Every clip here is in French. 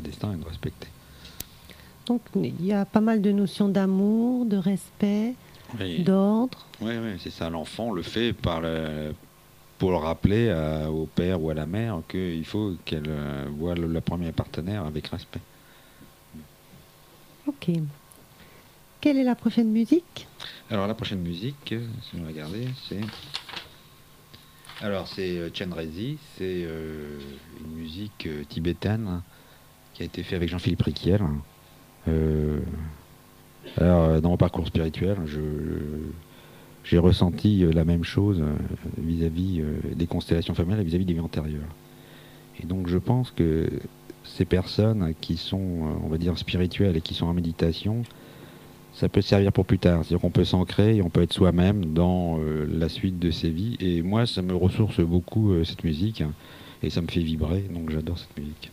destin et de respecter. Donc il y a pas mal de notions d'amour, de respect, d'ordre. Oui, oui, c'est ça. L'enfant le fait par le, pour le rappeler au père ou à la mère qu'il faut qu'elle euh, voit le, la première partenaire avec respect. Ok. Quelle est la prochaine musique? Alors la prochaine musique, si vous regardez, c'est alors c'est euh, Chen Rezi, c'est euh, une musique tibétaine qui a été faite avec Jean-Philippe Riquiel. alors dans mon parcours spirituel, j'ai ressenti la même chose vis-à-vis des constellations familiales, vis-à-vis des vies antérieures. Et donc je pense que ces personnes qui sont, on va dire, spirituelles et qui sont en méditation, ça peut servir pour plus tard. C'est-à-dire qu'on peut s'ancrer et on peut être soi-même dans euh, la suite de ses vies. Et moi, ça me ressource beaucoup euh, cette musique et ça me fait vibrer, donc j'adore cette musique.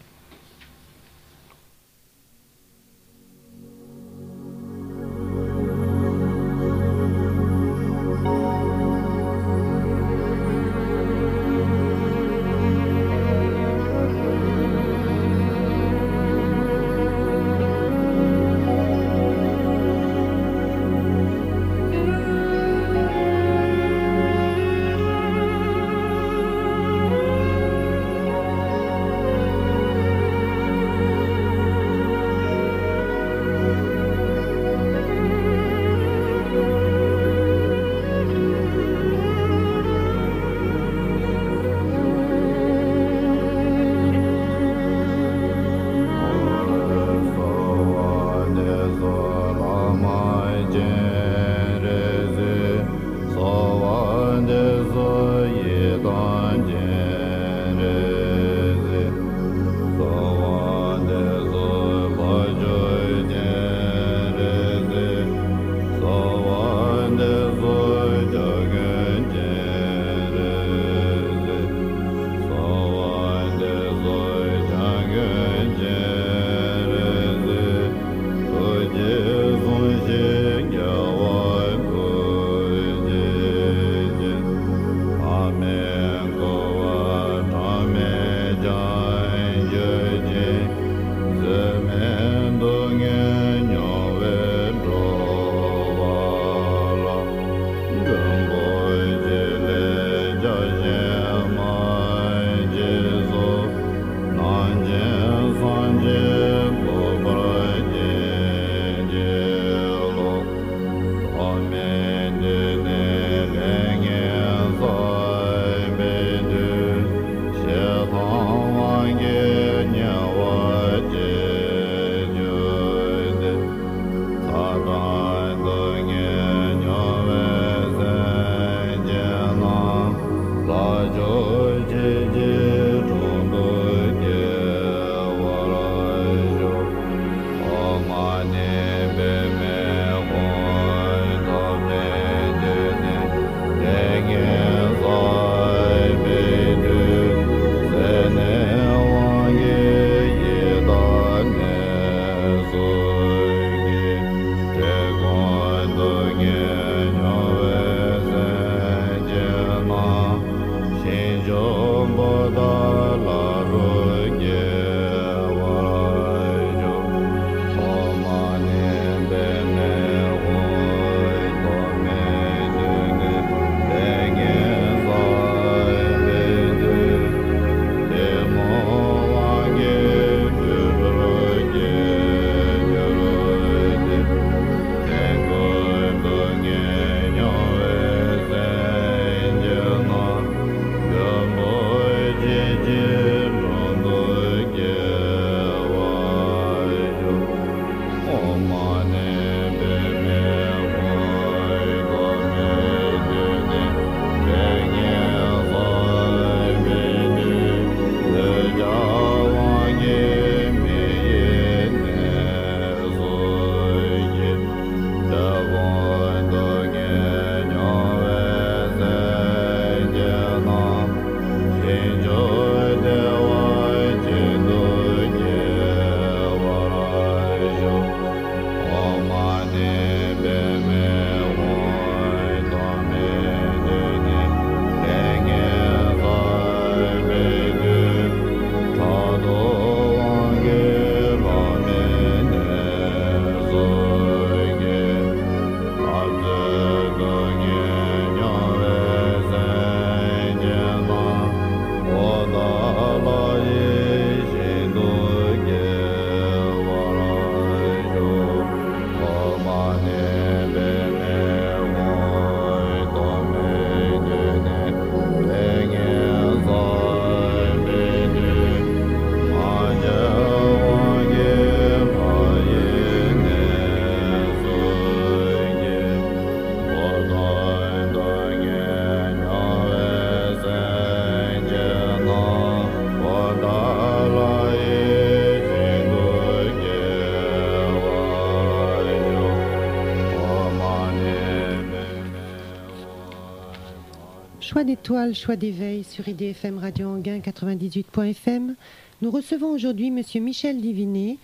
D'étoiles, choix d'éveil sur IDFM Radio Anguin 98.fm. Nous recevons aujourd'hui Monsieur Michel Divinet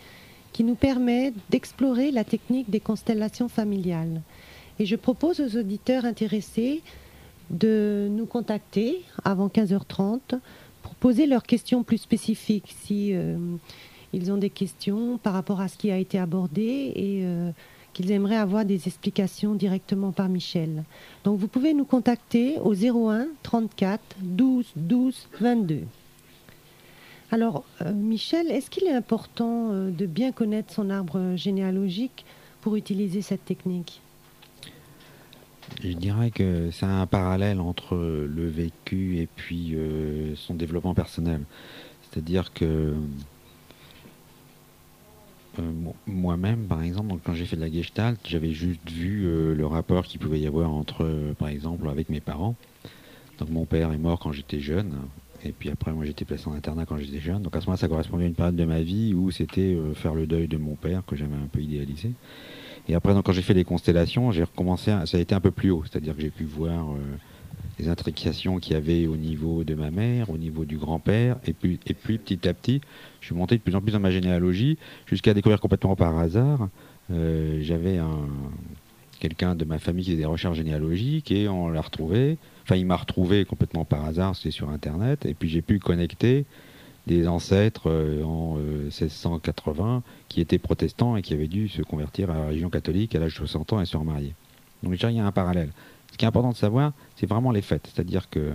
qui nous permet d'explorer la technique des constellations familiales. Et je propose aux auditeurs intéressés de nous contacter avant 15h30 pour poser leurs questions plus spécifiques si euh, ils ont des questions par rapport à ce qui a été abordé et euh, qu'ils aimeraient avoir des explications directement par Michel. Donc vous pouvez nous contacter au 01 34 12 12 22. Alors euh, Michel, est-ce qu'il est important de bien connaître son arbre généalogique pour utiliser cette technique? Je dirais que c'est un parallèle entre le vécu et puis euh, son développement personnel. C'est-à-dire que euh, moi-même, par exemple, quand j'ai fait de la gestalt, j'avais juste vu euh, le rapport qu'il pouvait y avoir entre, par exemple, avec mes parents. Donc mon père est mort quand j'étais jeune, et puis après moi j'étais placé en internat quand j'étais jeune. Donc à ce moment-là, ça correspondait à une période de ma vie où c'était faire le deuil de mon père que j'avais un peu idéalisé. Et après, donc, quand j'ai fait les constellations, j'ai recommencé, ça a été un peu plus haut, c'est-à-dire que j'ai pu voir euh, les intrications qu'il y avait au niveau de ma mère, au niveau du grand-père, et puis, et puis petit à petit, je suis monté de plus en plus dans ma généalogie, jusqu'à découvrir complètement par hasard, euh, j'avais un quelqu'un de ma famille qui faisait des recherches généalogiques et on l'a retrouvé. Enfin, il m'a retrouvé complètement par hasard, c'est sur Internet, et puis j'ai pu connecter des ancêtres euh, en 1680 euh, qui étaient protestants et qui avaient dû se convertir à la religion catholique à l'âge de 60 ans et se remarier. Donc déjà, il y a un parallèle. Ce qui est important de savoir, c'est vraiment les faits. C'est-à-dire que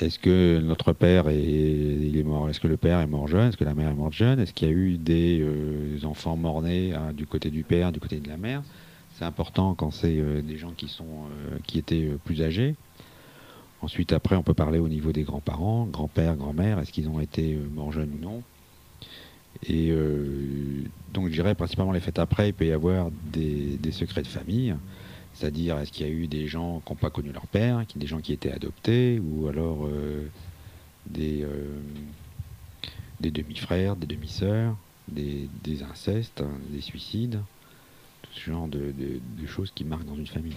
est-ce que notre père est, mort Est-ce que le père est mort jeune Est-ce que la mère est morte jeune Est-ce qu'il y a eu des euh, enfants morts-nés hein, du côté du père, du côté de la mère? C'est important quand c'est des gens qui sont qui étaient plus âgés. Ensuite, après, on peut parler au niveau des grands-parents, grand-père, grand-mère, est-ce qu'ils ont été euh, morts jeunes ou non? Et euh, donc, je dirais principalement les fêtes après, il peut y avoir des, secrets de famille, c'est-à-dire est-ce qu'il y a eu des gens qui n'ont pas connu leur père, des gens qui étaient adoptés, ou alors euh, des, des demi-frères, des demi-sœurs, des, incestes, des suicides, tout ce genre de, choses qui marquent dans une famille.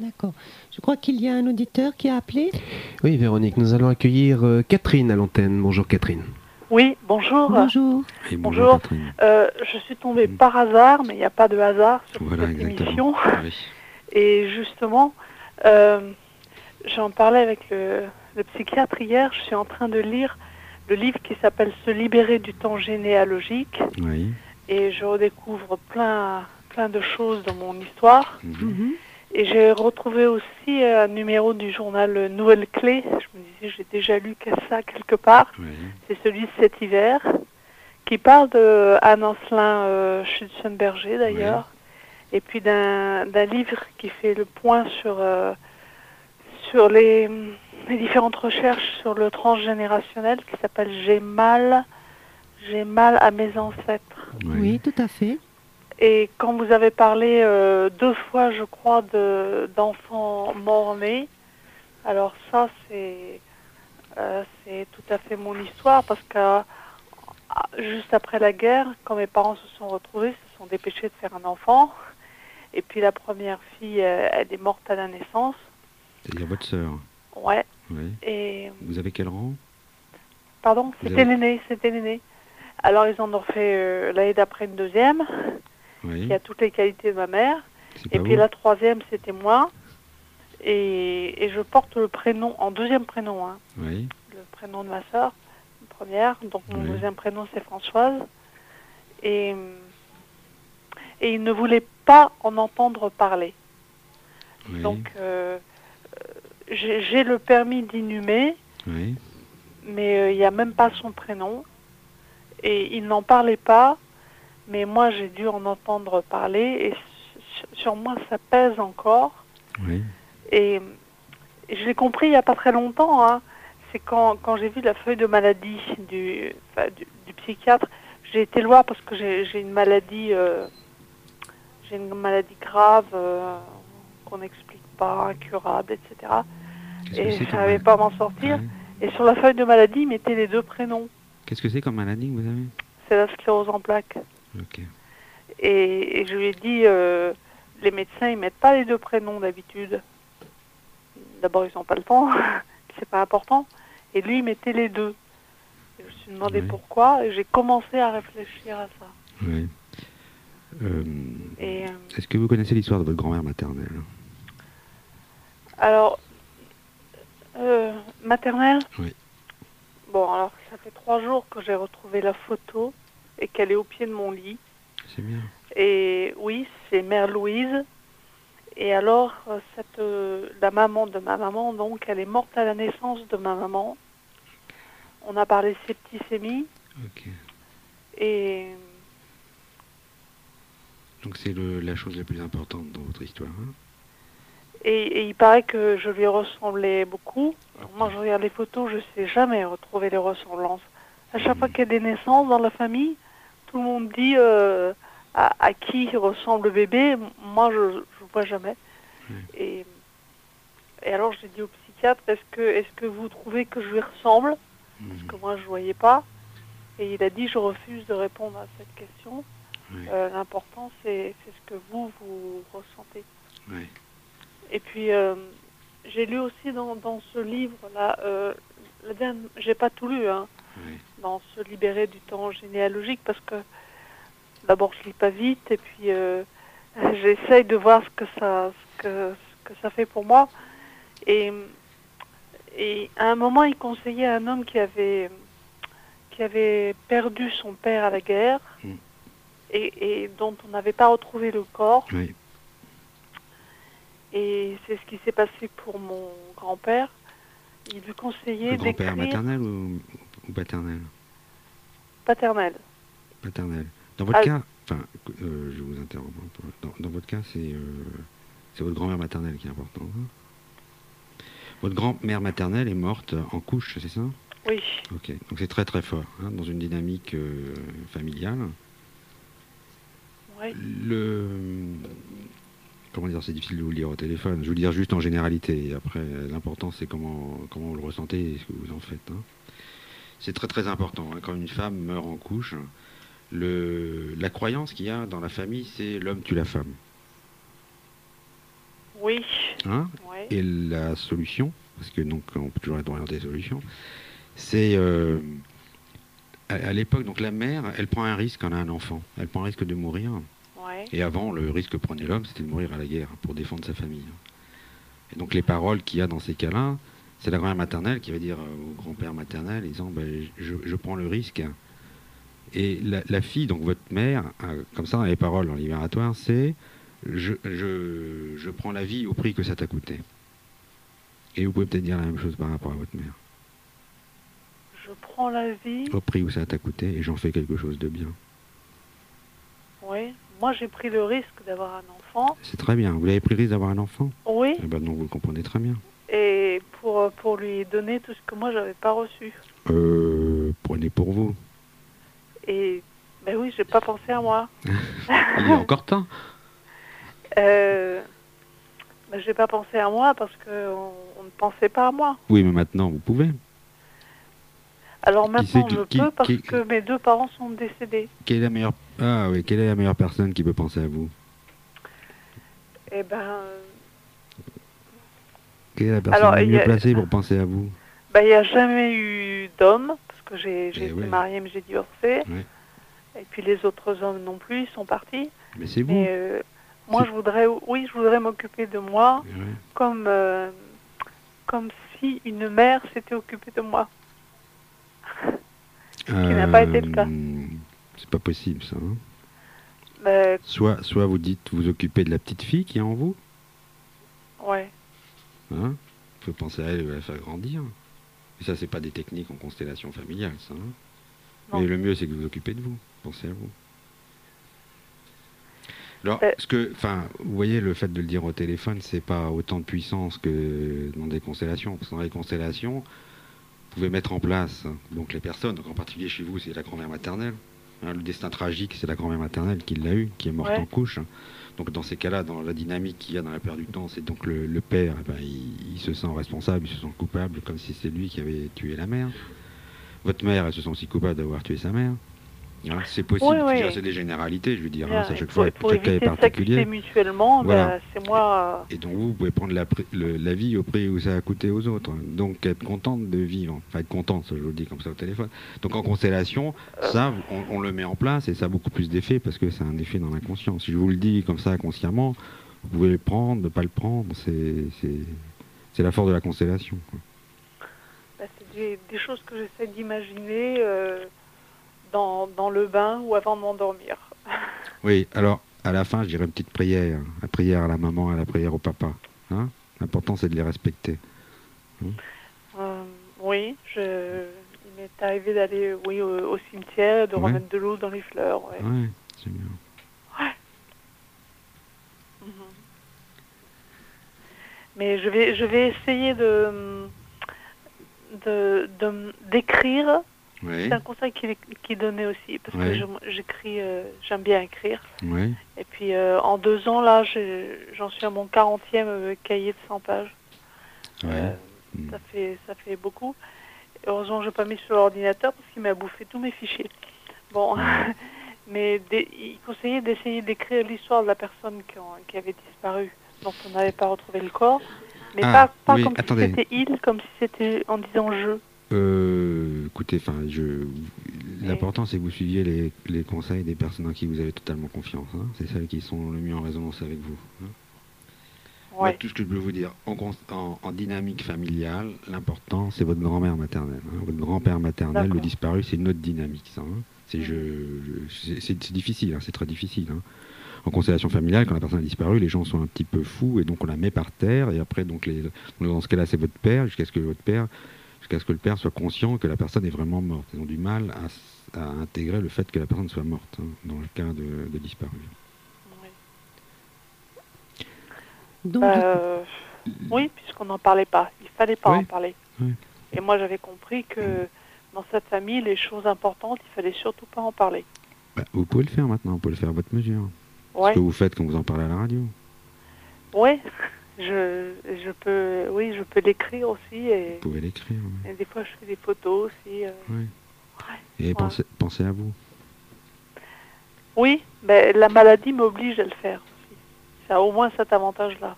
D'accord. Je crois qu'il y a un auditeur qui a appelé. Oui, Véronique, nous allons accueillir euh, Catherine à l'antenne. Bonjour Catherine. Oui, bonjour. Bonjour. bonjour. Euh, je suis tombée par hasard, mais il n'y a pas de hasard sur cette émission. Et justement, euh, j'en parlais avec le, le, psychiatre hier. Je suis en train de lire le livre qui s'appelle Se libérer du temps généalogique. Oui. Et je redécouvre plein, plein de choses dans mon histoire. Mhm. Mhm. Et j'ai retrouvé aussi un numéro du journal Nouvelle Clé. Je me disais, j'ai déjà lu ça quelque part. C'est celui de cet hiver, qui parle de Anne Ancelin euh, Schutzenberger d'ailleurs, et puis d'un livre qui fait le point sur, euh, sur les, différentes recherches sur le transgénérationnel qui s'appelle J'ai mal, j'ai mal à mes ancêtres. oui tout à fait. Et quand vous avez parlé euh, deux fois, je crois, d'enfants morts-nés, alors ça, c'est euh, c'est tout à fait mon histoire parce que euh, juste après la guerre, quand mes parents se sont retrouvés, se sont dépêchés de faire un enfant. Et puis la première fille, elle est morte à la naissance. C'est-à-dire votre sœur Ouais. Oui. Et vous avez quel rang? Pardon? C'était l'aîné, c'était l'aîné. Alors ils en ont fait l'année d'après une deuxième qui a toutes les qualités de ma mère. Et puis la troisième, c'était moi. Et, je porte le prénom, en deuxième prénom, hein, le prénom de ma soeur, première. Donc mon deuxième prénom, c'est Françoise. Et, et il ne voulait pas en entendre parler. Donc euh, j'ai le permis d'inhumer, mais euh, il n'y a même pas son prénom. Et il n'en parlait pas mais moi j'ai dû en entendre parler et sur moi ça pèse encore. Oui. Et, je l'ai compris il n'y a pas très longtemps. Hein. C'est quand, quand j'ai vu la feuille de maladie du, du, psychiatre, j'ai été loin parce que j'ai une maladie, euh, j'ai une maladie grave euh, qu'on n'explique pas, incurable, etc. Et je ne savais pas m'en sortir. Et sur la feuille de maladie, il mettait les deux prénoms. Qu'est-ce que c'est comme maladie que vous avez C'est la sclérose en plaques. Et, je lui ai dit, euh, les médecins, ils mettent pas les deux prénoms d'habitude. d'abord, ils n'ont pas le temps, c'est pas important. Et lui, il mettait les deux. je me suis demandé pourquoi, et j'ai commencé à réfléchir à ça. Oui. Euh, est-ce que vous connaissez l'histoire de votre grand-mère maternelle Alors, maternelle Oui. Bon, alors, ça fait trois jours que j'ai retrouvé la photo et qu'elle est au pied de mon lit. C'est bien. Et oui, c'est Mère Louise. Et alors, euh, cette, euh, la maman de ma maman, donc, elle est morte à la naissance de ma maman. On a parlé septicémie. Ok. Et. Donc, c'est la chose la plus importante dans votre histoire. Hein et, il paraît que je lui ressemblais beaucoup. moi, je regarde les photos, je ne sais jamais retrouver les ressemblances. À chaque fois qu'il y a des naissances dans la famille, tout le monde dit euh, à, qui ressemble le bébé. Moi, je ne vois jamais. Et, et, alors, j'ai dit au psychiatre, est-ce que, est que vous trouvez que je lui ressemble? Parce que moi, je ne voyais pas. Et il a dit, je refuse de répondre à cette question. Euh, l'important, c'est ce que vous, vous ressentez. Et puis, euh, j'ai lu aussi dans, dans ce livre-là, euh, j'ai pas tout lu, hein, dans Se libérer du temps généalogique, parce que d'abord, je lis pas vite, et puis euh, j'essaye de voir ce que, ça, ce, que, ce que ça fait pour moi. Et, et à un moment, il conseillait à un homme qui avait, qui avait perdu son père à la guerre, mm. Et, et, dont on n'avait pas retrouvé le corps. Oui. Et c'est ce qui s'est passé pour mon grand-père. Il lui conseillait d'écrire... grand-père maternel ou, paternel? Paternel. Paternel. Dans votre ah. cas, enfin, euh, je vous interromps. Dans, votre cas, c'est euh, c'est votre grand-mère maternelle qui est importante. Hein? Votre grand-mère maternelle est morte en couche, c'est ça? Oui. Ok, donc c'est très très fort, hein, dans une dynamique euh, familiale. Le, comment dire, c'est difficile de vous le dire au téléphone. Je vous le dire juste en généralité. Après, l'important, c'est comment, comment vous le ressentez et ce que vous en faites. Hein. C'est très très important. Hein. Quand une femme meurt en couche, le, la croyance qu'il y a dans la famille, c'est l'homme tue la femme. Oui. Hein et la solution, parce que donc on peut toujours être orienté à solutions, c'est euh, à, l'époque, donc la mère, elle prend un risque quand elle a un enfant. Elle prend un risque de mourir. Et avant, le risque que prenait l'homme, c'était de mourir à la guerre pour défendre sa famille. Et donc les paroles qu'il y a dans ces cas-là, c'est la grand-mère maternelle qui va dire au grand-père maternel, disant ben, je, prends le risque. Et la, fille, donc votre mère, comme ça les paroles en libératoire, c'est je, je, prends la vie au prix que ça t'a coûté. Et vous pouvez peut-être dire la même chose par rapport à votre mère. Je prends la vie. Au prix où ça t'a coûté et j'en fais quelque chose de bien. Oui moi, j'ai pris le risque d'avoir un enfant. C'est très bien. Vous avez pris le risque d'avoir un enfant? Oui. Eh ben non, vous le comprenez très bien. Et pour, pour lui donner tout ce que moi, j'avais pas reçu. Euh, prenez pour vous. Et, ben oui, j'ai pas pensé à moi. Il a encore temps. Euh, ben, j'ai pas pensé à moi parce qu'on on ne pensait pas à moi. Oui, mais maintenant, vous pouvez. Alors maintenant, je peux parce que mes deux parents sont décédés. Quelle est la meilleure ah oui, quelle est la meilleure personne qui peut penser à vous Eh ben. Quelle est la personne la mieux placée pour penser à vous ben, Il n'y a jamais eu d'homme, parce que j'ai eh été mariée mais j'ai divorcé. Et puis les autres hommes non plus, ils sont partis. Mais c'est vous. Euh, moi, je voudrais, oui, je voudrais m'occuper de moi, comme, euh, comme si une mère s'était occupée de moi. Ce qui n'a pas été le cas. Euh, c'est pas possible ça. Hein. soit, soit vous dites vous occupez de la petite fille qui est en vous. Ouais. Hein faut penser à elle et la faire grandir. Et ça, c'est pas des techniques en constellation familiale, ça. Hein. Mais le mieux, c'est que vous vous occupez de vous. Pensez à vous. Alors, ce que, enfin, vous voyez, le fait de le dire au téléphone, c'est pas autant de puissance que dans des constellations. Parce que dans les constellations, pouvez mettre en place, donc les personnes, donc en particulier chez vous, c'est la grand-mère maternelle, Hein, le destin tragique, c'est la grand-mère maternelle qui l'a eu, qui est morte en couche. Donc dans ces cas-là, dans la dynamique qu'il y a dans la perte du temps, c'est donc le, père, eh ben, il, se sent responsable, il se sent coupable, comme si c'est lui qui avait tué la mère. Votre mère, elle se sent aussi coupable d'avoir tué sa mère. Hein, c'est possible, c'est des généralités, je veux dire, hein, à chaque fois, pour chaque cas est particulier. mutuellement, ben, c'est moi. Et donc vous, pouvez prendre la, la, vie au prix où ça a coûté aux autres. Donc être contente de vivre, enfin être contente, ça je vous le dis comme ça au téléphone. Donc en constellation, ça, on, le met en place et ça a beaucoup plus d'effet parce que c'est un effet dans l'inconscient. Si je vous le dis comme ça consciemment, vous pouvez le prendre, ne pas le prendre, c'est la force de la constellation. Bah, c'est des, choses que j'essaie d'imaginer. Euh, dans, le bain ou avant de m'endormir. oui, alors à la fin, je dirais une petite prière. La prière à la maman, et la prière au papa. Hein L'important, c'est de les respecter. Hein euh, oui, je... il m'est arrivé d'aller oui, au, cimetière, de remettre de l'eau dans les fleurs. Oui, c'est bien. Mhm. Mais je vais, je vais essayer de d'écrire c'est un conseil qui, qui donnait aussi, parce que j'écris, euh, j'aime bien écrire. Et puis euh, en deux ans, là, j'en suis à mon 40e euh, cahier de 100 pages. Mm. ça, fait, ça fait beaucoup. Heureusement, je n'ai pas mis sur l'ordinateur parce qu'il m'a bouffé tous mes fichiers. Bon, mais il conseillait d'essayer d'écrire l'histoire de la personne qui, avait disparu, dont on n'avait pas retrouvé le corps. Mais ah, pas, pas comme si c'était il, comme si c'était en disant je. Euh, écoutez, enfin, je, l'important c'est que vous suiviez les, les, conseils des personnes en qui vous avez totalement confiance. Hein. C'est celles qui sont le mieux en résonance avec vous. Hein. tout ce que je peux vous dire, en, en, dynamique familiale, l'important c'est votre grand-mère maternelle. Hein. Votre grand-père maternel, le disparu, c'est une autre dynamique. Ça, c'est, je, c'est, difficile, c'est très difficile. En constellation familiale, quand la personne a disparu, les gens sont un petit peu fous et donc on la met par terre et après donc les, dans ce cas-là c'est votre père jusqu'à ce que votre père jusqu'à ce que le père soit conscient que la personne est vraiment morte. Ils ont du mal à, intégrer le fait que la personne soit morte, hein, dans le cas de, disparu. Euh, oui, puisqu'on n'en parlait pas. Il fallait pas en parler. Et moi, j'avais compris que dans cette famille, les choses importantes, il fallait surtout pas en parler. Bah, vous pouvez le faire maintenant, vous pouvez le faire à votre mesure. Ce que vous faites quand vous en parlez à la radio. Oui. Je, je peux, oui, je peux l'écrire aussi. Et, Vous pouvez l'écrire. Et des fois, je fais des photos aussi. Euh. Oui. et pensez, pensez, à vous. Oui, mais la maladie m'oblige à le faire aussi. Ça a au moins cet avantage-là.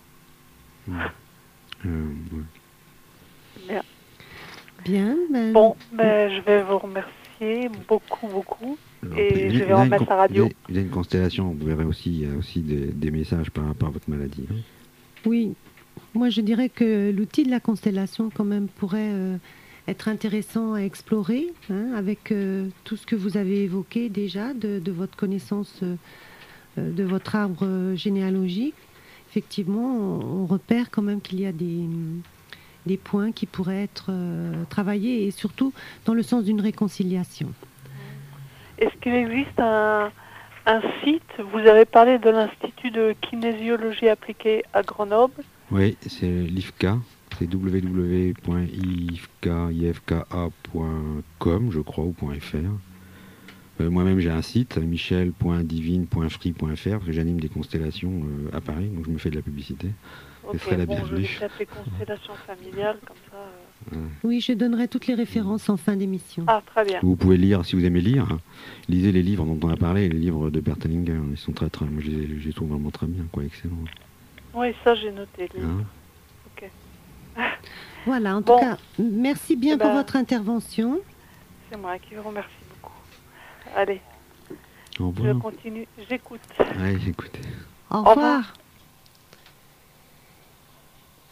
Euh, Bien. Bien. Ben... Bon, ben, je vais vous remercier beaucoup, beaucoup. et je vais en mettre à radio. Il y a une constellation, vous verrez aussi, il y a aussi des, des messages par rapport à votre maladie. Hein. Oui, moi je dirais que l'outil de la constellation quand même pourrait euh, être intéressant à explorer hein, avec euh, tout ce que vous avez évoqué déjà de, votre connaissance euh, de votre arbre généalogique. Effectivement, on, repère quand même qu'il y a des, des, points qui pourraient être travaillés et surtout dans le sens d'une réconciliation. Est-ce qu'il existe un, un site. Vous avez parlé de l'Institut de kinésiologie appliquée à Grenoble. Oui, c'est l'IFCA. C'est www.ifka.com, je crois, ou .fr. Euh, moi-même, j'ai un site, michel.divine.free.fr, parce que j'anime des constellations euh, à Paris, donc je me fais de la publicité. Okay, je la bienvenue. Je vais constellations familiales, comme ça. Euh, oui, je donnerai toutes les références en fin d'émission. Ah, très bien. Vous pouvez lire, si vous aimez lire, hein. lisez les livres dont on a parlé, les livres de Bertelinger. Ils sont très, très, moi je les, trouve vraiment très bien, quoi, excellent. Oui, ça j'ai noté. Hein ok. Voilà, en tout cas, merci bien eh pour ben, votre intervention. C'est moi qui vous remercie beaucoup. Allez. Au revoir. Je continue, j'écoute. Allez, j'écoute. Au revoir.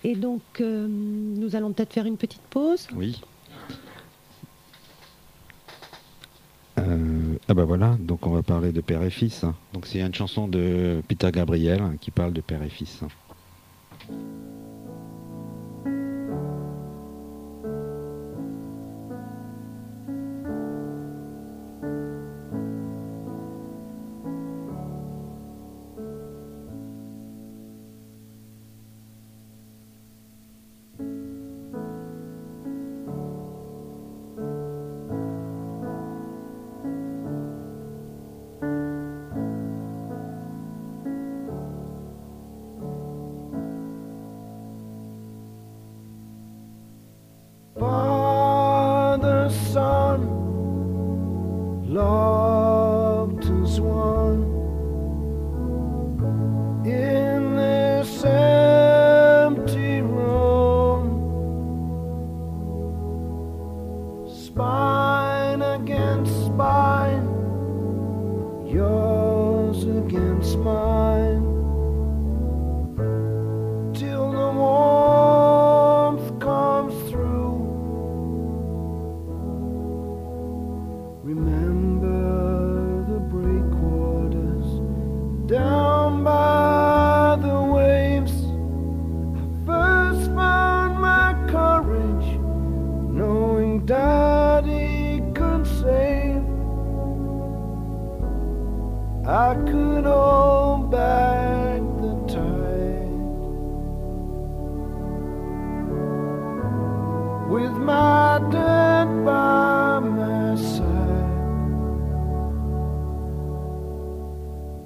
Et donc, euh, nous allons peut-être faire une petite pause. Oui. Euh, ah bah voilà, donc on va parler de père et fils. Donc c'est une chanson de Peter Gabriel hein, qui parle de père et fils. with my dead by my side.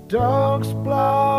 Dogs blow.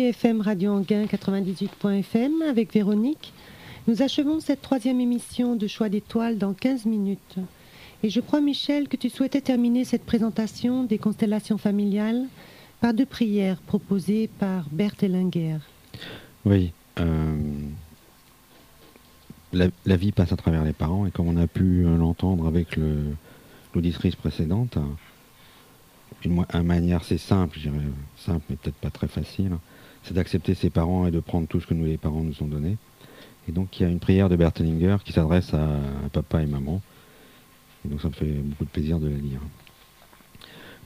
IDFM Radio Anguin 98.fm avec Véronique. Nous achevons cette troisième émission de Choix d'étoiles dans 15 minutes. Et je crois, Michel, que tu souhaitais terminer cette présentation des constellations familiales par deux prières proposées par Berthe Ellinger. Oui. Euh, la, vie passe à travers les parents et comme on a pu l'entendre avec l'auditrice précédente, une, manière c'est simple, je dirais simple mais peut-être pas très facile, c'est d'accepter ses parents et de prendre tout ce que nous les parents nous ont donné. Et donc il y a une prière de Bertelinger qui s'adresse à, papa et maman. Et donc ça me fait beaucoup de plaisir de la lire.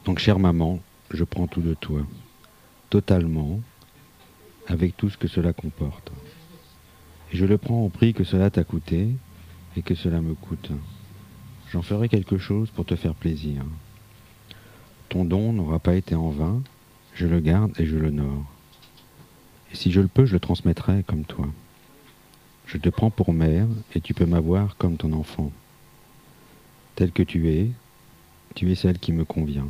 Donc chère maman, je prends tout de toi, totalement, avec tout ce que cela comporte. Et je le prends au prix que cela t'a coûté et que cela me coûte. J'en ferai quelque chose pour te faire plaisir. Ton don n'aura pas été en vain, je le garde et je l'honore. Si je le peux, je le transmettrai comme toi. Je te prends pour mère et tu peux m'avoir comme ton enfant. Tel que tu es, tu es celle qui me convient.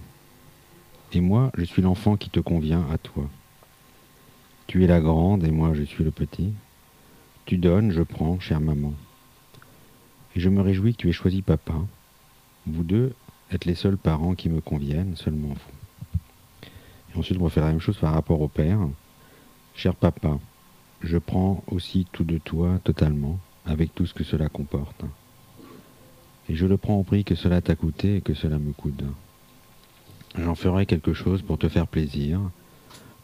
Et moi, je suis l'enfant qui te convient à toi. Tu es la grande et moi, je suis le petit. Tu donnes, je prends, chère maman. Et je me réjouis que tu aies choisi papa. Vous deux êtes les seuls parents qui me conviennent, seulement vous. Et ensuite, on va faire la même chose par rapport au père. Cher papa, je prends aussi tout de toi totalement, avec tout ce que cela comporte. Et je le prends au prix que cela t'a coûté et que cela me coûte. J'en ferai quelque chose pour te faire plaisir.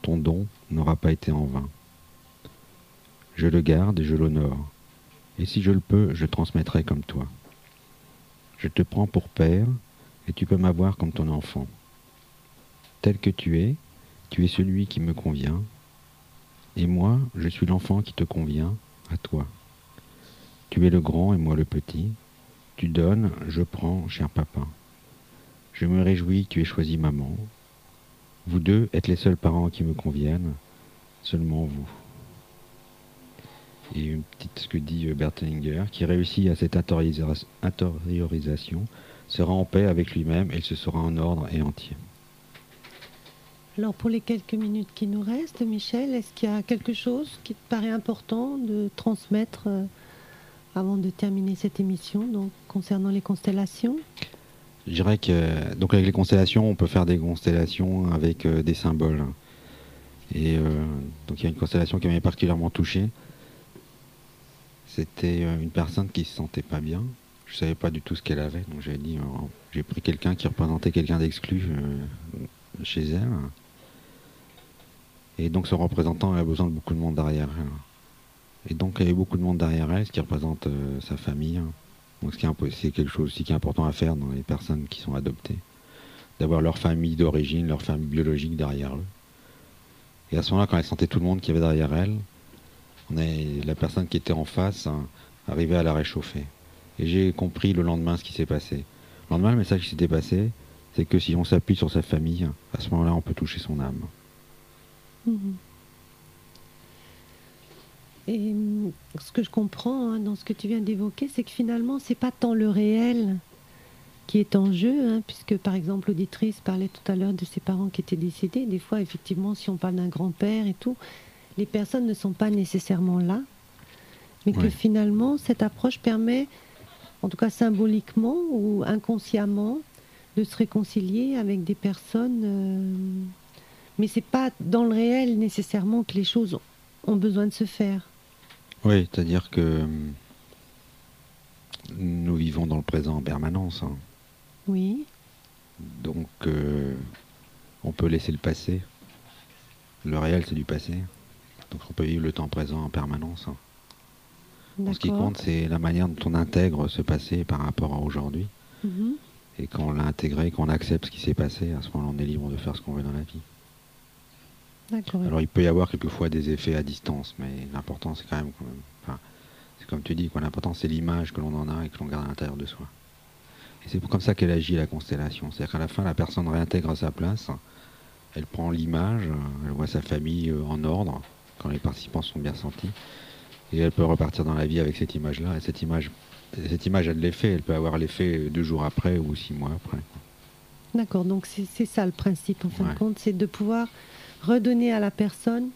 Ton don n'aura pas été en vain. Je le garde et je l'honore. Et si je le peux, je transmettrai comme toi. Je te prends pour père, et tu peux m'avoir comme ton enfant. Tel que tu es, tu es celui qui me convient, et moi, je suis l'enfant qui te convient, à toi. Tu es le grand et moi le petit. Tu donnes, je prends, cher papa. Je me réjouis que tu aies choisi maman. Vous deux êtes les seuls parents qui me conviennent, seulement vous. Et une petite ce que dit euh, Bertelinger, qui réussit à cette intériorisation, sera en paix avec lui-même et se sera en ordre et entier. Alors pour les quelques minutes qui nous restent, Michel, est-ce qu'il y a quelque chose qui te paraît important de transmettre euh, avant de terminer cette émission donc, concernant les constellations? Je dirais que donc avec les constellations, on peut faire des constellations avec euh, des symboles. Et euh, donc il y a une constellation qui m'avait particulièrement touché. C'était une personne qui se sentait pas bien. Je savais pas du tout ce qu'elle avait, donc j'ai dit j'ai pris quelqu'un qui représentait quelqu'un d'exclu chez elle. Et donc ce représentant avait besoin de beaucoup de monde derrière elle. Et donc il y avait beaucoup de monde derrière elle, ce qui représente euh, sa famille. Donc c'est quelque chose aussi qui est important à faire dans les personnes qui sont adoptées. D'avoir leur famille d'origine, leur famille biologique derrière eux. Et à ce moment-là, quand elle sentait tout le monde qui avait derrière elle, la personne qui était en face hein, arrivait à la réchauffer. Et j'ai compris le lendemain ce qui s'est passé. Le lendemain, le message qui s'était passé, c'est que si on s'appuie sur sa famille, à ce moment-là, on peut toucher son âme. Mhm. Et mm, ce que je comprends hein, dans ce que tu viens d'évoquer, c'est que finalement, c'est pas tant le réel qui est en jeu, hein, puisque par exemple l'auditrice parlait tout à l'heure de ses parents qui étaient décédés. Des fois, effectivement, si on parle d'un grand-père et tout, les personnes ne sont pas nécessairement là, mais que finalement, cette approche permet, en tout cas symboliquement ou inconsciemment, de se réconcilier avec des personnes. Euh, mais c'est pas dans le réel nécessairement que les choses ont besoin de se faire. Oui, c'est-à-dire que euh, nous vivons dans le présent en permanence. Hein. Oui. Donc, euh, on peut laisser le passé. Le réel, c'est du passé. Donc, on peut vivre le temps présent en permanence. Hein. Ce qui compte, c'est la manière dont on intègre ce passé par rapport à aujourd'hui. Mhm. Et quand on l'a intégré, qu'on accepte ce qui s'est passé, à ce moment-là, on est libre de faire ce qu'on veut dans la vie. Alors il peut y avoir quelquefois des effets à distance, mais l'important c'est quand même, c'est comme tu dis, l'important c'est l'image que l'on en a et que l'on garde à l'intérieur de soi. Et c'est comme ça qu'elle agit la constellation. C'est-à-dire qu'à la fin, la personne réintègre sa place, elle prend l'image, elle voit sa famille euh, en ordre, quand les participants sont bien sentis, et elle peut repartir dans la vie avec cette image-là. Et cette image, cette image a de l'effet, elle peut avoir l'effet deux jours après ou six mois après. D'accord, donc c'est ça le principe en fin de compte, c'est de pouvoir redonner à la personne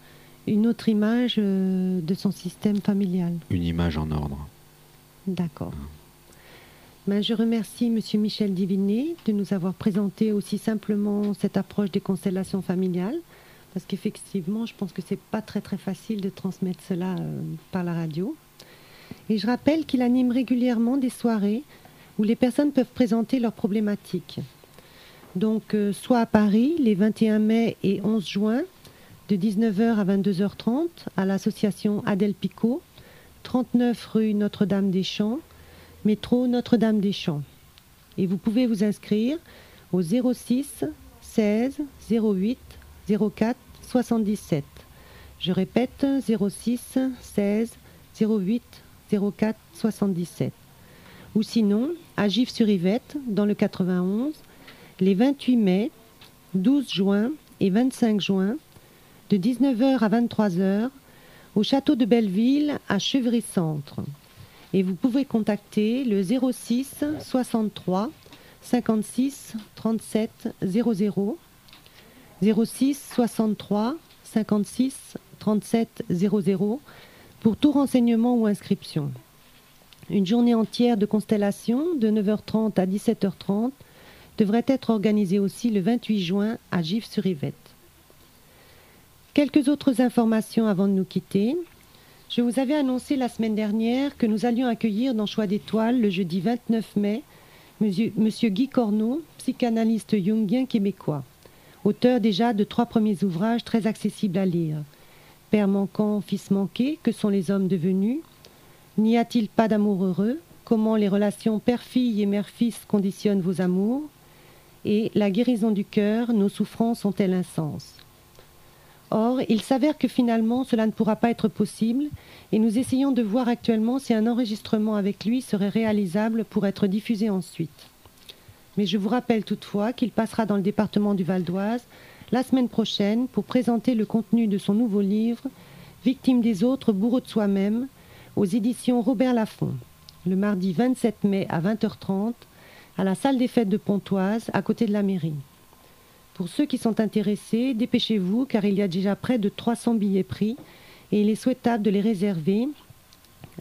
une autre image euh, de son système familial. Une image en ordre. D'accord. Ah. Ben, je remercie M. Michel Divinet de nous avoir présenté aussi simplement cette approche des constellations familiales, parce qu'effectivement, je pense que c'est pas très très facile de transmettre cela euh, par la radio. Et je rappelle qu'il anime régulièrement des soirées où les personnes peuvent présenter leurs problématiques. Donc, euh, soit à Paris, les 21 mai et 11 juin, de 19h à 22h30, à l'association Adèle Picot, 39 rue Notre-Dame-des-Champs, métro Notre-Dame-des-Champs. Et vous pouvez vous inscrire au 06 16 08 04 77. Je répète 06 16 08 04 77. Ou sinon, à Gif-sur-Yvette, dans le 91, les 28 mai, 12 juin et 25 juin, de 19h à 23h, au château de Belleville, à Chevry-Centre. Et vous pouvez contacter le 06 63 56 37 00 06 63 56 37 00 pour tout renseignement ou inscription. Une journée entière de constellation de 9h30 à 17h30 devrait être organisée aussi le 28 juin à Gif-sur-Yvette. Quelques autres informations avant de nous quitter. Je vous avais annoncé la semaine dernière que nous allions accueillir dans Choix d'étoiles le jeudi 29 mai Monsieur, Guy Corneau, psychanalyste jungien québécois, auteur déjà de trois premiers ouvrages très accessibles à lire. Père manquant, fils manqué, que sont les hommes devenus? N'y a-t-il pas d'amour heureux? Comment les relations père-fille et mère-fils conditionnent vos amours? Et la guérison du cœur, nos souffrances ont-elles un sens? Or, il s'avère que finalement, cela ne pourra pas être possible, et nous essayons de voir actuellement si un enregistrement avec lui serait réalisable pour être diffusé ensuite. Mais je vous rappelle toutefois qu'il passera dans le département du Val d'Oise la semaine prochaine pour présenter le contenu de son nouveau livre Victime des autres, bourreau de soi-même, aux éditions Robert Laffont, le mardi 27 mai à 20h30 à la salle des fêtes de Pontoise, à côté de la mairie. Pour ceux qui sont intéressés, dépêchez-vous car il y a déjà près de 300 billets pris et il est souhaitable de les réserver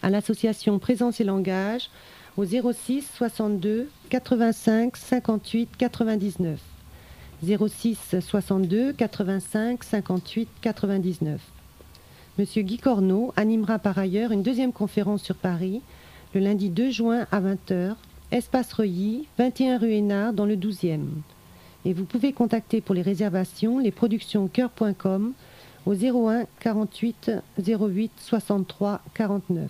à l'association Présence et Langage au 06 62 85 58 99. 06 62 85 58 99. Monsieur Guy Corneau animera par ailleurs une deuxième conférence sur Paris le lundi 2 juin à 20h, espace Reuilly, 21 rue Hénard dans le 12e et vous pouvez contacter pour les réservations les productions coeur.com au 01 48 08 63 49.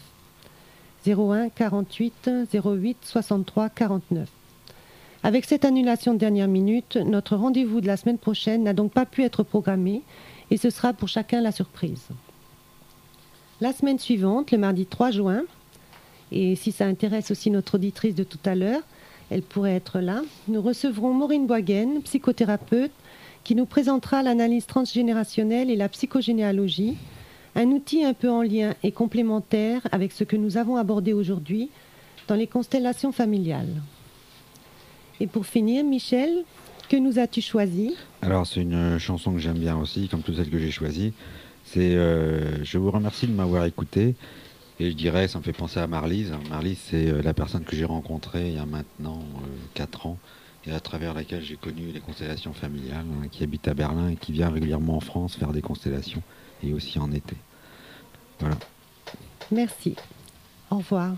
01 48 08 63 49. Avec cette annulation de dernière minute, notre rendez-vous de la semaine prochaine n'a donc pas pu être programmé et ce sera pour chacun la surprise. La semaine suivante, le mardi 3 juin, et si ça intéresse aussi notre auditrice de tout à l'heure, elle pourrait être là. Nous recevrons Maureen Boiguen, psychothérapeute, qui nous présentera l'analyse transgénérationnelle et la psychogénéalogie, un outil un peu en lien et complémentaire avec ce que nous avons abordé aujourd'hui dans les constellations familiales. Et pour finir, Michel, que nous as-tu choisi? Alors, c'est une chanson que j'aime bien aussi, comme toutes celles que j'ai choisies. C'est euh, Je vous remercie de m'avoir écouté. Et je dirais, ça me fait penser à Marlise. Marlise, c'est euh, la personne que j'ai rencontrée il y a maintenant 4 euh, ans et à travers laquelle j'ai connu les constellations familiales, hein, qui habite à Berlin et qui vient régulièrement en France faire des constellations et aussi en été. Voilà. Merci. Au revoir.